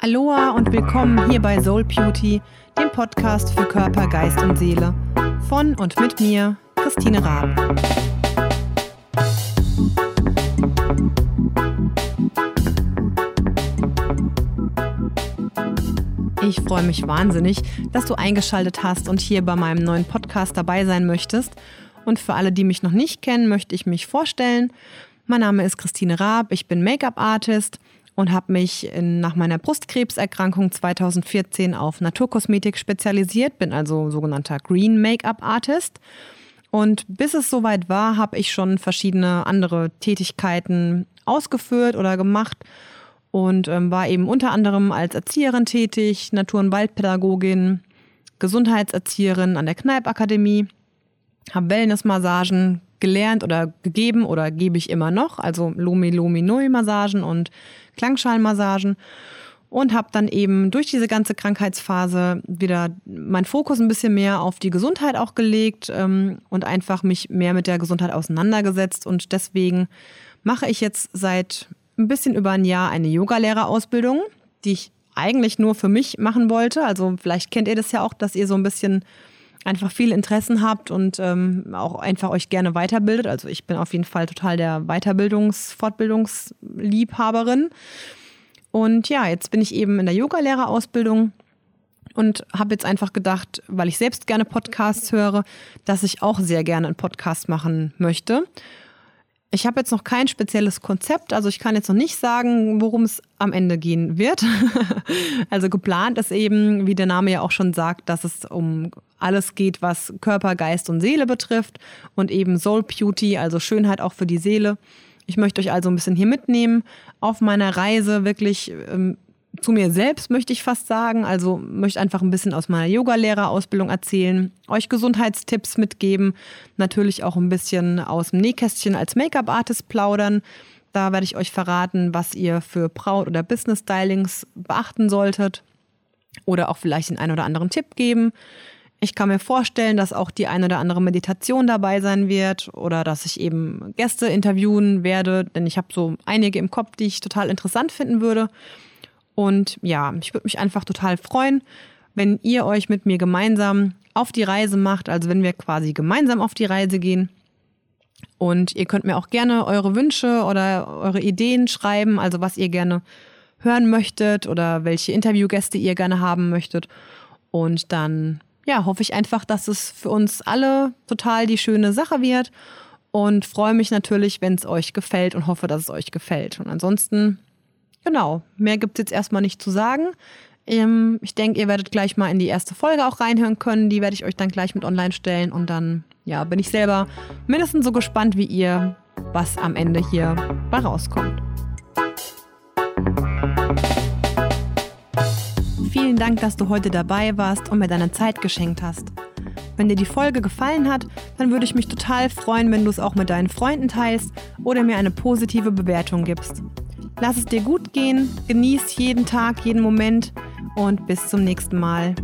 Aloha und willkommen hier bei Soul Beauty, dem Podcast für Körper, Geist und Seele. Von und mit mir, Christine Raab. Ich freue mich wahnsinnig, dass du eingeschaltet hast und hier bei meinem neuen Podcast dabei sein möchtest. Und für alle, die mich noch nicht kennen, möchte ich mich vorstellen. Mein Name ist Christine Raab, ich bin Make-up-Artist und habe mich in, nach meiner Brustkrebserkrankung 2014 auf Naturkosmetik spezialisiert, bin also sogenannter Green Make-up Artist. Und bis es soweit war, habe ich schon verschiedene andere Tätigkeiten ausgeführt oder gemacht und ähm, war eben unter anderem als Erzieherin tätig, Natur- und Waldpädagogin, Gesundheitserzieherin an der Kneipakademie, habe Wellnessmassagen gelernt oder gegeben oder gebe ich immer noch, also Lomi Lomi Nui Massagen und Klangschalenmassagen. Und habe dann eben durch diese ganze Krankheitsphase wieder meinen Fokus ein bisschen mehr auf die Gesundheit auch gelegt ähm, und einfach mich mehr mit der Gesundheit auseinandergesetzt. Und deswegen mache ich jetzt seit ein bisschen über ein Jahr eine Yogalehrerausbildung, die ich eigentlich nur für mich machen wollte. Also vielleicht kennt ihr das ja auch, dass ihr so ein bisschen einfach viele Interessen habt und ähm, auch einfach euch gerne weiterbildet. Also ich bin auf jeden Fall total der Weiterbildungs-, Fortbildungsliebhaberin. Und ja, jetzt bin ich eben in der Yogalehrerausbildung und habe jetzt einfach gedacht, weil ich selbst gerne Podcasts höre, dass ich auch sehr gerne einen Podcast machen möchte. Ich habe jetzt noch kein spezielles Konzept, also ich kann jetzt noch nicht sagen, worum es am Ende gehen wird. also geplant ist eben, wie der Name ja auch schon sagt, dass es um alles geht, was Körper, Geist und Seele betrifft und eben Soul Beauty, also Schönheit auch für die Seele. Ich möchte euch also ein bisschen hier mitnehmen auf meiner Reise wirklich ähm, zu mir selbst, möchte ich fast sagen. Also möchte einfach ein bisschen aus meiner Yogalehrerausbildung erzählen, euch Gesundheitstipps mitgeben, natürlich auch ein bisschen aus dem Nähkästchen als Make-up-Artist plaudern. Da werde ich euch verraten, was ihr für Braut- oder Business-Stylings beachten solltet oder auch vielleicht den einen oder anderen Tipp geben. Ich kann mir vorstellen, dass auch die ein oder andere Meditation dabei sein wird oder dass ich eben Gäste interviewen werde, denn ich habe so einige im Kopf, die ich total interessant finden würde. Und ja, ich würde mich einfach total freuen, wenn ihr euch mit mir gemeinsam auf die Reise macht, also wenn wir quasi gemeinsam auf die Reise gehen. Und ihr könnt mir auch gerne eure Wünsche oder eure Ideen schreiben, also was ihr gerne hören möchtet oder welche Interviewgäste ihr gerne haben möchtet. Und dann, ja, hoffe ich einfach, dass es für uns alle total die schöne Sache wird und freue mich natürlich, wenn es euch gefällt und hoffe, dass es euch gefällt. Und ansonsten Genau, mehr gibt es jetzt erstmal nicht zu sagen. Ähm, ich denke, ihr werdet gleich mal in die erste Folge auch reinhören können. Die werde ich euch dann gleich mit online stellen. Und dann ja, bin ich selber mindestens so gespannt wie ihr, was am Ende hier bei rauskommt. Vielen Dank, dass du heute dabei warst und mir deine Zeit geschenkt hast. Wenn dir die Folge gefallen hat, dann würde ich mich total freuen, wenn du es auch mit deinen Freunden teilst oder mir eine positive Bewertung gibst. Lass es dir gut gehen, genieß jeden Tag, jeden Moment und bis zum nächsten Mal.